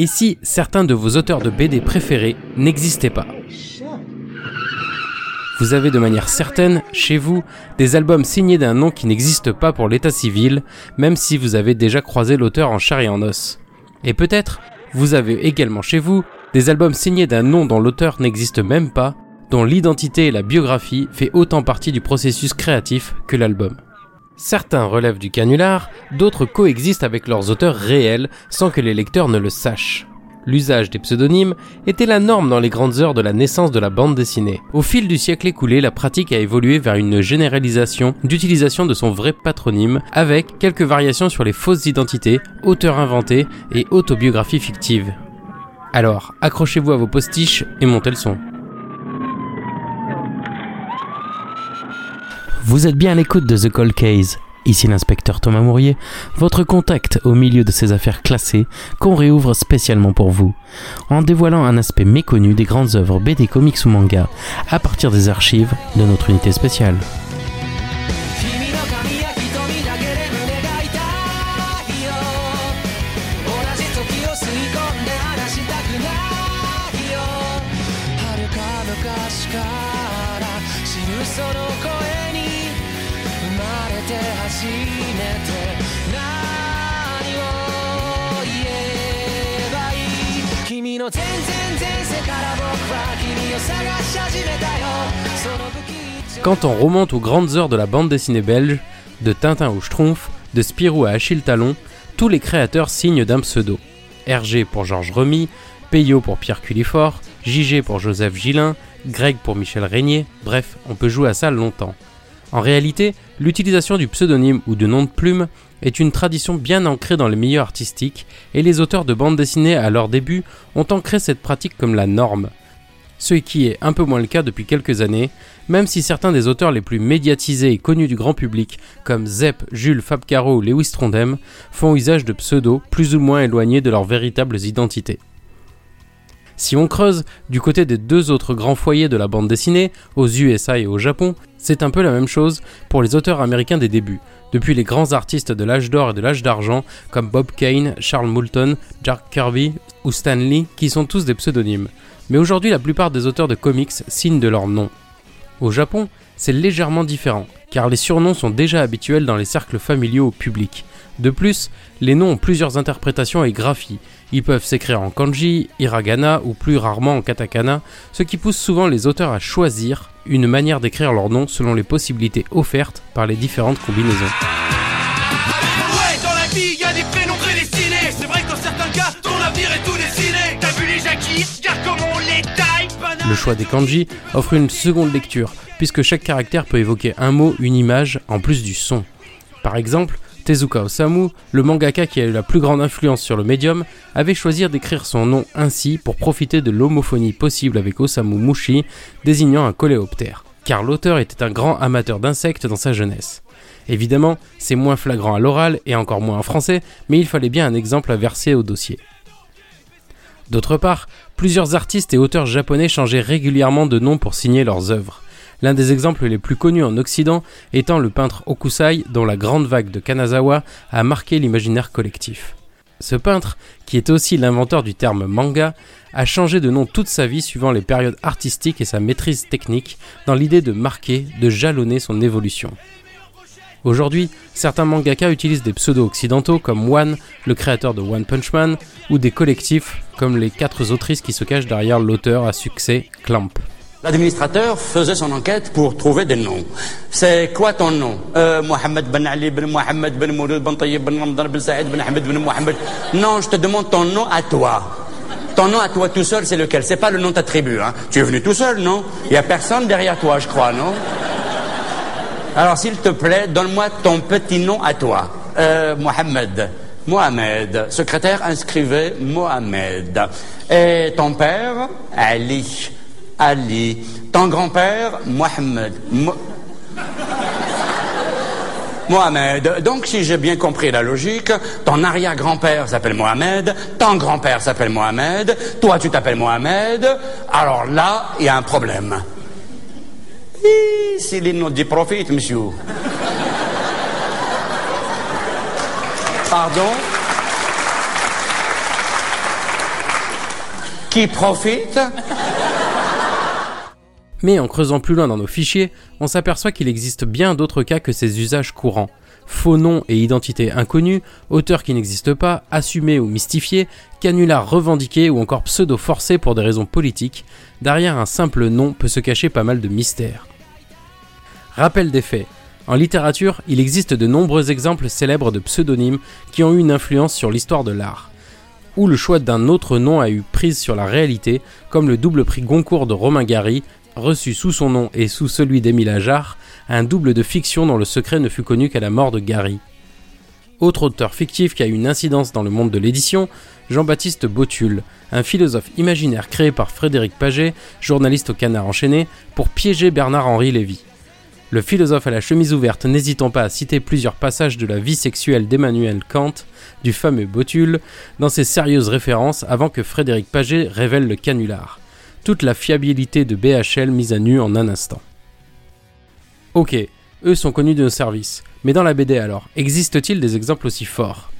Et si certains de vos auteurs de BD préférés n'existaient pas Vous avez de manière certaine, chez vous, des albums signés d'un nom qui n'existe pas pour l'état civil, même si vous avez déjà croisé l'auteur en chair et en os. Et peut-être, vous avez également chez vous des albums signés d'un nom dont l'auteur n'existe même pas, dont l'identité et la biographie fait autant partie du processus créatif que l'album. Certains relèvent du canular, d'autres coexistent avec leurs auteurs réels sans que les lecteurs ne le sachent. L'usage des pseudonymes était la norme dans les grandes heures de la naissance de la bande dessinée. Au fil du siècle écoulé, la pratique a évolué vers une généralisation d'utilisation de son vrai patronyme, avec quelques variations sur les fausses identités, auteurs inventés et autobiographies fictives. Alors, accrochez-vous à vos postiches et montez le son. Vous êtes bien à l'écoute de The Cold Case. Ici l'inspecteur Thomas Mourier, votre contact au milieu de ces affaires classées qu'on réouvre spécialement pour vous, en dévoilant un aspect méconnu des grandes œuvres BD comics ou manga à partir des archives de notre unité spéciale. Quand on remonte aux grandes heures de la bande dessinée belge, de Tintin au Schtroumpf, de Spirou à Achille Talon, tous les créateurs signent d'un pseudo. Hergé pour Georges Remy, Peyo pour Pierre Culifort, JG pour Joseph Gillin, Greg pour Michel Régnier, bref, on peut jouer à ça longtemps. En réalité, l'utilisation du pseudonyme ou de nom de plume est une tradition bien ancrée dans les milieux artistiques et les auteurs de bandes dessinées à leur début ont ancré cette pratique comme la norme. Ce qui est un peu moins le cas depuis quelques années, même si certains des auteurs les plus médiatisés et connus du grand public, comme Zepp, Jules Fabcaro ou Lewis Trondheim, font usage de pseudos plus ou moins éloignés de leurs véritables identités. Si on creuse du côté des deux autres grands foyers de la bande dessinée, aux USA et au Japon, c'est un peu la même chose pour les auteurs américains des débuts, depuis les grands artistes de l'âge d'or et de l'âge d'argent comme Bob Kane, Charles Moulton, Jack Kirby ou Stan Lee, qui sont tous des pseudonymes. Mais aujourd'hui, la plupart des auteurs de comics signent de leur nom. Au Japon, c'est légèrement différent, car les surnoms sont déjà habituels dans les cercles familiaux au public. De plus, les noms ont plusieurs interprétations et graphies. Ils peuvent s'écrire en kanji, hiragana ou plus rarement en katakana, ce qui pousse souvent les auteurs à choisir une manière d'écrire leur nom selon les possibilités offertes par les différentes combinaisons. Le choix des kanji offre une seconde lecture, puisque chaque caractère peut évoquer un mot, une image, en plus du son. Par exemple, Tezuka Osamu, le mangaka qui a eu la plus grande influence sur le médium, avait choisi d'écrire son nom ainsi pour profiter de l'homophonie possible avec Osamu Mushi, désignant un coléoptère, car l'auteur était un grand amateur d'insectes dans sa jeunesse. Évidemment, c'est moins flagrant à l'oral et encore moins en français, mais il fallait bien un exemple à verser au dossier. D'autre part, plusieurs artistes et auteurs japonais changeaient régulièrement de nom pour signer leurs œuvres l'un des exemples les plus connus en Occident étant le peintre Okusai dont la grande vague de Kanazawa a marqué l'imaginaire collectif. Ce peintre, qui est aussi l'inventeur du terme manga, a changé de nom toute sa vie suivant les périodes artistiques et sa maîtrise technique dans l'idée de marquer, de jalonner son évolution. Aujourd'hui, certains mangaka utilisent des pseudos occidentaux comme One, le créateur de One Punch Man, ou des collectifs comme les quatre autrices qui se cachent derrière l'auteur à succès Clamp. L'administrateur faisait son enquête pour trouver des noms. C'est quoi ton nom? Euh, Mohamed Ben Ali Ben Mohamed Ben Mouloud Ben Tayyib Ben Ramadan Ben Saïd Ben Ahmed Ben Mohamed. Non, je te demande ton nom à toi. Ton nom à toi tout seul, c'est lequel? C'est pas le nom de ta tribu, hein Tu es venu tout seul, non? Il y a personne derrière toi, je crois, non? Alors, s'il te plaît, donne-moi ton petit nom à toi. Euh, Mohamed. Mohamed. Secrétaire, inscrivez Mohamed. Et ton père? Ali. Ali. Ton grand-père, Mohamed. Mohamed. Donc, si j'ai bien compris la logique, ton arrière-grand-père s'appelle Mohamed, ton grand-père s'appelle Mohamed, toi tu t'appelles Mohamed, alors là, il y a un problème. Monsieur. Pardon? Qui profite. Mais en creusant plus loin dans nos fichiers, on s'aperçoit qu'il existe bien d'autres cas que ces usages courants. Faux noms et identités inconnus, auteurs qui n'existent pas, assumés ou mystifiés, canulars revendiqués ou encore pseudo forcés pour des raisons politiques, derrière un simple nom peut se cacher pas mal de mystères. Rappel des faits. En littérature, il existe de nombreux exemples célèbres de pseudonymes qui ont eu une influence sur l'histoire de l'art. Ou le choix d'un autre nom a eu prise sur la réalité, comme le double prix Goncourt de Romain Gary, reçu sous son nom et sous celui d'Émile Ajar, un double de fiction dont le secret ne fut connu qu'à la mort de Gary. Autre auteur fictif qui a eu une incidence dans le monde de l'édition, Jean-Baptiste Botul, un philosophe imaginaire créé par Frédéric Paget, journaliste au Canard enchaîné, pour piéger Bernard-Henri Lévy. Le philosophe à la chemise ouverte n'hésitant pas à citer plusieurs passages de la vie sexuelle d'Emmanuel Kant, du fameux Botul, dans ses sérieuses références avant que Frédéric Paget révèle le canular. Toute la fiabilité de BHL mise à nu en un instant. Ok, eux sont connus de nos services, mais dans la BD alors, existe-t-il des exemples aussi forts?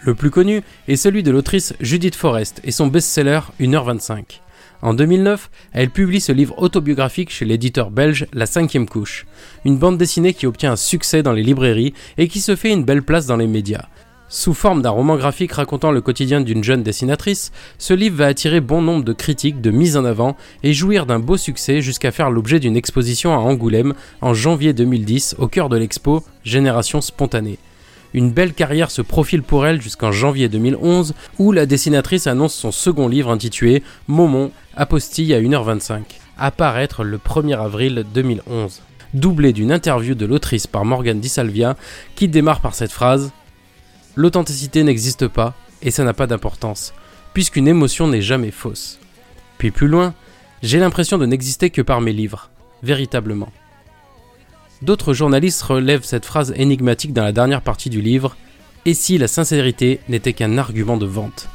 Le plus connu est celui de l'autrice Judith Forrest et son best-seller 1h25. En 2009, elle publie ce livre autobiographique chez l'éditeur belge La Cinquième Couche, une bande dessinée qui obtient un succès dans les librairies et qui se fait une belle place dans les médias. Sous forme d'un roman graphique racontant le quotidien d'une jeune dessinatrice, ce livre va attirer bon nombre de critiques, de mise en avant et jouir d'un beau succès jusqu'à faire l'objet d'une exposition à Angoulême en janvier 2010 au cœur de l'expo Génération spontanée. Une belle carrière se profile pour elle jusqu'en janvier 2011 où la dessinatrice annonce son second livre intitulé Momon, apostille à 1h25, apparaître le 1er avril 2011. Doublé d'une interview de l'autrice par Morgan Salvia qui démarre par cette phrase L'authenticité n'existe pas et ça n'a pas d'importance, puisqu'une émotion n'est jamais fausse. Puis plus loin, j'ai l'impression de n'exister que par mes livres, véritablement. D'autres journalistes relèvent cette phrase énigmatique dans la dernière partie du livre Et si la sincérité n'était qu'un argument de vente?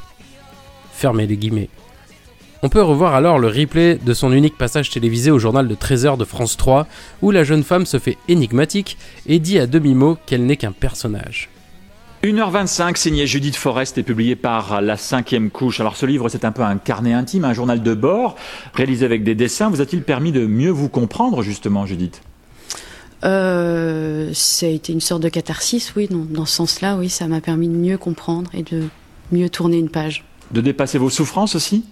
Fermez les guillemets. On peut revoir alors le replay de son unique passage télévisé au journal de 13h de France 3, où la jeune femme se fait énigmatique et dit à demi-mot qu'elle n'est qu'un personnage. 1h25, signé Judith Forrest et publié par La Cinquième Couche. Alors ce livre, c'est un peu un carnet intime, un journal de bord, réalisé avec des dessins. Vous a-t-il permis de mieux vous comprendre, justement, Judith? Euh, ça a été une sorte de catharsis, oui, dans, ce sens-là, oui, ça m'a permis de mieux comprendre et de mieux tourner une page. De dépasser vos souffrances aussi?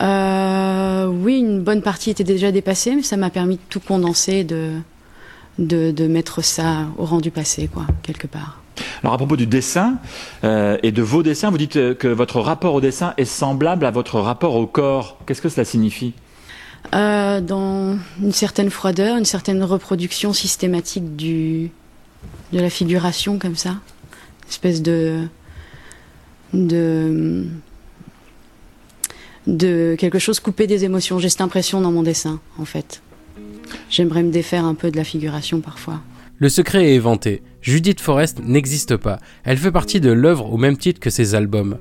Euh, Oui, une bonne partie était déjà dépassée, mais ça m'a permis de tout condenser, de, de, mettre ça au rang du passé, quoi, quelque part. Alors à propos du dessin euh, et de vos dessins, vous dites que votre rapport au dessin est semblable à votre rapport au corps. Qu'est-ce que cela signifie? Euh, dans une certaine froideur, une certaine reproduction systématique du, de la figuration comme ça. Espèce de, de, de quelque chose coupé des émotions. J'ai cette impression dans mon dessin, en fait. J'aimerais me défaire un peu de la figuration parfois. Le secret est éventé. Judith Forrest n'existe pas. Elle fait partie de l'œuvre au même titre que ses albums.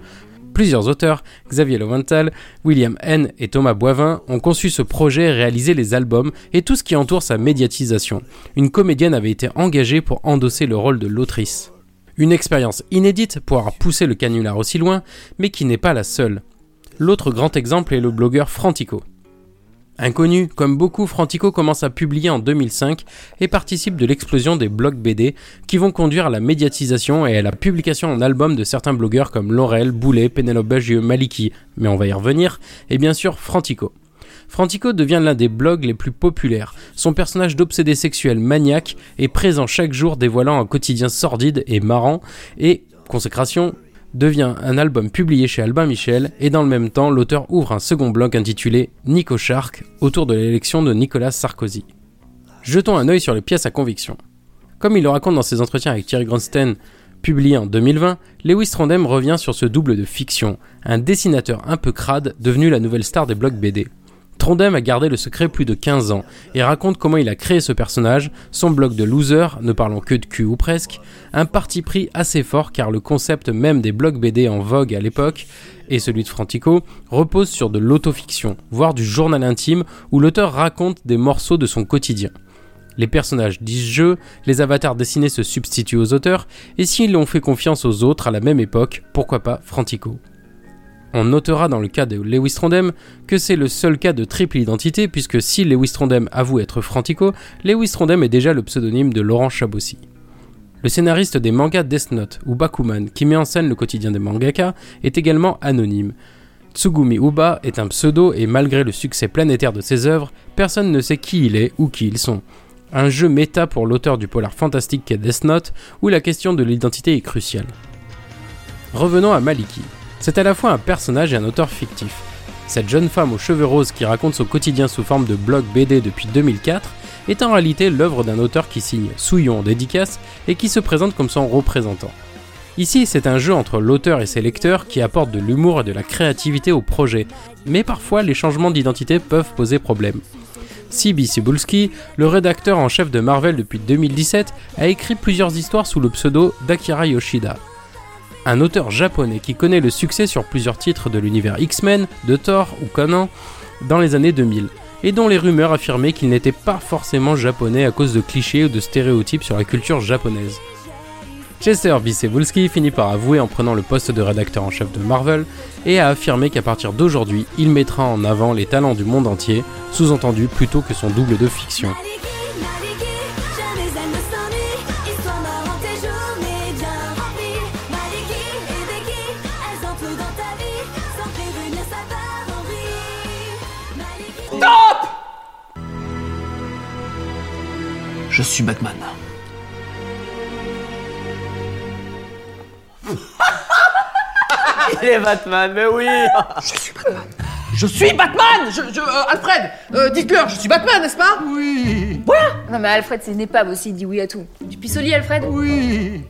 Plusieurs auteurs, Xavier Loventhal, William N. et Thomas Boivin, ont conçu ce projet et réalisé les albums et tout ce qui entoure sa médiatisation. Une comédienne avait été engagée pour endosser le rôle de l'autrice. Une expérience inédite pour avoir poussé le canular aussi loin, mais qui n'est pas la seule. L'autre grand exemple est le blogueur Frantico. Inconnu, comme beaucoup, Frantico commence à publier en 2005 et participe de l'explosion des blogs BD qui vont conduire à la médiatisation et à la publication en album de certains blogueurs comme Laurel, Boulet, Pénélope Bagieux, Maliki, mais on va y revenir, et bien sûr Frantico. Frantico devient l'un des blogs les plus populaires. Son personnage d'obsédé sexuel maniaque est présent chaque jour dévoilant un quotidien sordide et marrant et, consécration, devient un album publié chez Albin Michel et dans le même temps l'auteur ouvre un second blog intitulé Nico Shark autour de l'élection de Nicolas Sarkozy. Jetons un œil sur les pièces à conviction. Comme il le raconte dans ses entretiens avec Thierry Grandstein publié en 2020, Lewis Trondheim revient sur ce double de fiction, un dessinateur un peu crade devenu la nouvelle star des blogs BD. Trondheim a gardé le secret plus de 15 ans et raconte comment il a créé ce personnage, son blog de loser, ne parlant que de cul ou presque, un parti pris assez fort car le concept même des blogs BD en vogue à l'époque, et celui de Frantico, repose sur de l'autofiction, voire du journal intime où l'auteur raconte des morceaux de son quotidien. Les personnages disent jeu, les avatars dessinés se substituent aux auteurs, et s'ils ont fait confiance aux autres à la même époque, pourquoi pas Frantico? On notera dans le cas de Lewis Trondheim que c'est le seul cas de triple identité puisque si Lewis Trondheim avoue être Frantico, Lewis Trondheim est déjà le pseudonyme de Laurent Chabossi. Le scénariste des mangas Death Note ou Bakuman qui met en scène le quotidien des mangaka est également anonyme. Tsugumi Uba est un pseudo et malgré le succès planétaire de ses œuvres, personne ne sait qui il est ou qui ils sont. Un jeu méta pour l'auteur du polar fantastique qu'est Death Note où la question de l'identité est cruciale. Revenons à Maliki. C'est à la fois un personnage et un auteur fictif. Cette jeune femme aux cheveux roses qui raconte son quotidien sous forme de blog BD depuis 2004 est en réalité l'œuvre d'un auteur qui signe Souillon en dédicace et qui se présente comme son représentant. Ici, c'est un jeu entre l'auteur et ses lecteurs qui apporte de l'humour et de la créativité au projet, mais parfois les changements d'identité peuvent poser problème. C.B. Cebulski, le rédacteur en chef de Marvel depuis 2017, a écrit plusieurs histoires sous le pseudo d'Akira Yoshida un auteur japonais qui connaît le succès sur plusieurs titres de l'univers X-Men, de Thor ou Conan dans les années 2000, et dont les rumeurs affirmaient qu'il n'était pas forcément japonais à cause de clichés ou de stéréotypes sur la culture japonaise. Chester Visebulski finit par avouer en prenant le poste de rédacteur en chef de Marvel et a affirmé qu'à partir d'aujourd'hui, il mettra en avant les talents du monde entier, sous-entendu plutôt que son double de fiction. Je suis Batman. Il est Batman, mais oui Je suis Batman. Je suis Batman je, je, euh, Alfred euh, Dites-leur, je suis Batman, n'est-ce pas? Oui. Non mais Alfred c'est une épave aussi, il dit oui à tout. Du pisolier Alfred? Oui.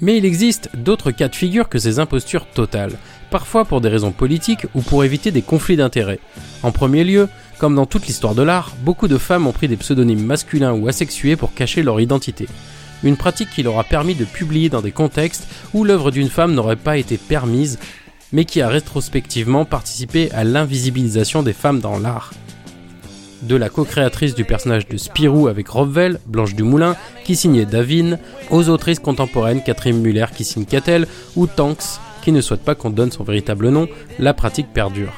Mais il existe d'autres cas de figure que ces impostures totales, parfois pour des raisons politiques ou pour éviter des conflits d'intérêts. En premier lieu, comme dans toute l'histoire de l'art, beaucoup de femmes ont pris des pseudonymes masculins ou asexués pour cacher leur identité. Une pratique qui leur a permis de publier dans des contextes où l'œuvre d'une femme n'aurait pas été permise, mais qui a rétrospectivement participé à l'invisibilisation des femmes dans l'art. De la co-créatrice du personnage de Spirou avec Robvel, Blanche Dumoulin, qui signait Davine, aux autrices contemporaines Catherine Muller qui signe Catel, ou Tanks, qui ne souhaite pas qu'on donne son véritable nom, la pratique perdure.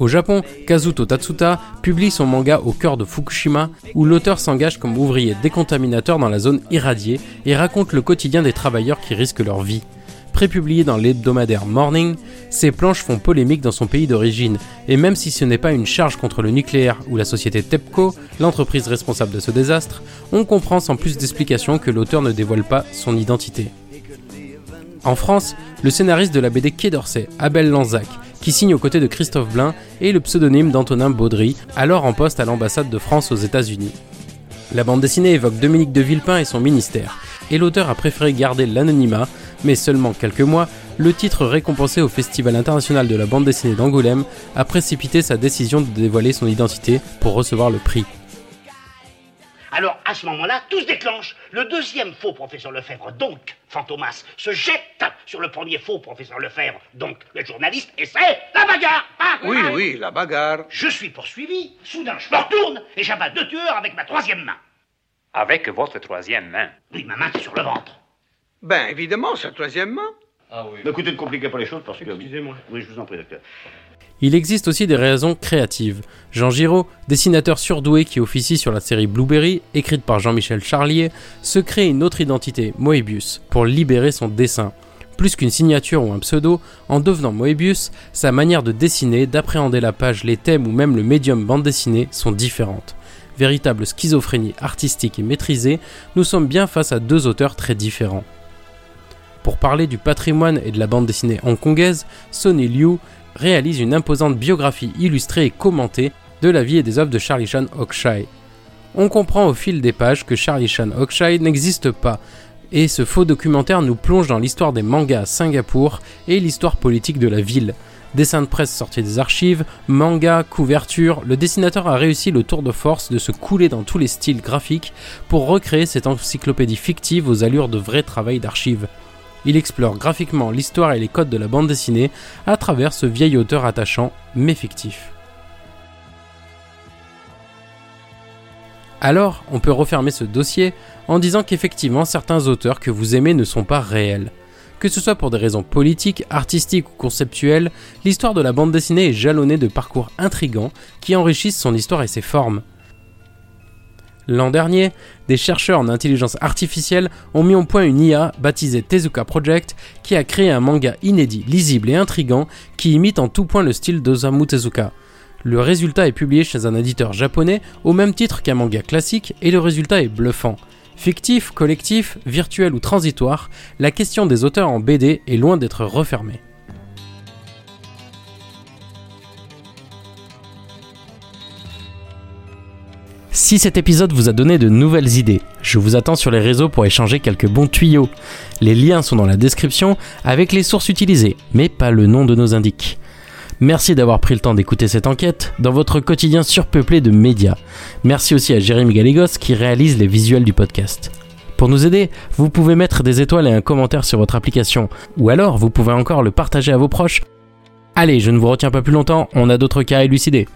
Au Japon, Kazuto Tatsuta publie son manga au cœur de Fukushima, où l'auteur s'engage comme ouvrier décontaminateur dans la zone irradiée et raconte le quotidien des travailleurs qui risquent leur vie. Prépublié dans l'hebdomadaire Morning, ces planches font polémique dans son pays d'origine, et même si ce n'est pas une charge contre le nucléaire ou la société TEPCO, l'entreprise responsable de ce désastre, on comprend sans plus d'explications que l'auteur ne dévoile pas son identité. En France, le scénariste de la BD Quai d'Orsay, Abel Lanzac, qui signe aux côtés de Christophe Blain et le pseudonyme d'Antonin Baudry, alors en poste à l'ambassade de France aux États-Unis. La bande dessinée évoque Dominique de Villepin et son ministère, et l'auteur a préféré garder l'anonymat, mais seulement quelques mois, le titre récompensé au Festival international de la bande dessinée d'Angoulême a précipité sa décision de dévoiler son identité pour recevoir le prix. Alors, à ce moment-là, tout se déclenche. Le deuxième faux professeur Lefebvre, donc Fantomas, se jette sur le premier faux professeur Lefebvre, donc le journaliste, et c'est la bagarre Ah, Oui, ah. oui, la bagarre. Je suis poursuivi. Soudain, je me retourne et j'abats deux tueurs avec ma troisième main. Avec votre troisième main. Oui, ma main, c'est sur le ventre. Ben, évidemment, c'est troisièmement. Mais écoutez, ne compliquez pas les choses parce que... Excusez-moi. Oui, je vous en prie, docteur. Il existe aussi des raisons créatives. Jean Giraud, dessinateur surdoué qui officie sur la série Blueberry, écrite par Jean-Michel Charlier, se crée une autre identité, Moebius, pour libérer son dessin. Plus qu'une signature ou un pseudo, en devenant Moebius, sa manière de dessiner, d'appréhender la page, les thèmes ou même le médium bande dessinée sont différentes. Véritable schizophrénie artistique et maîtrisée, nous sommes bien face à deux auteurs très différents. Pour parler du patrimoine et de la bande dessinée hongkongaise, Sonny Liu réalise une imposante biographie illustrée et commentée de la vie et des œuvres de Charlie Chan Okshay. On comprend au fil des pages que Charlie Chan Okshay n'existe pas, et ce faux documentaire nous plonge dans l'histoire des mangas à Singapour et l'histoire politique de la ville. Dessins de presse sortis des archives, mangas, couvertures, le dessinateur a réussi le tour de force de se couler dans tous les styles graphiques pour recréer cette encyclopédie fictive aux allures de vrai travail d'archives. Il explore graphiquement l'histoire et les codes de la bande dessinée à travers ce vieil auteur attachant mais fictif. Alors, on peut refermer ce dossier en disant qu'effectivement certains auteurs que vous aimez ne sont pas réels. Que ce soit pour des raisons politiques, artistiques ou conceptuelles, l'histoire de la bande dessinée est jalonnée de parcours intrigants qui enrichissent son histoire et ses formes. L'an dernier, des chercheurs en intelligence artificielle ont mis au point une IA baptisée Tezuka Project qui a créé un manga inédit, lisible et intrigant qui imite en tout point le style d'Osamu Tezuka. Le résultat est publié chez un éditeur japonais au même titre qu'un manga classique et le résultat est bluffant. Fictif, collectif, virtuel ou transitoire, la question des auteurs en BD est loin d'être refermée. Si cet épisode vous a donné de nouvelles idées, je vous attends sur les réseaux pour échanger quelques bons tuyaux. Les liens sont dans la description avec les sources utilisées, mais pas le nom de nos indiques. Merci d'avoir pris le temps d'écouter cette enquête dans votre quotidien surpeuplé de médias. Merci aussi à Jérémy Galégos qui réalise les visuels du podcast. Pour nous aider, vous pouvez mettre des étoiles et un commentaire sur votre application, ou alors vous pouvez encore le partager à vos proches. Allez, je ne vous retiens pas plus longtemps, on a d'autres cas à élucider.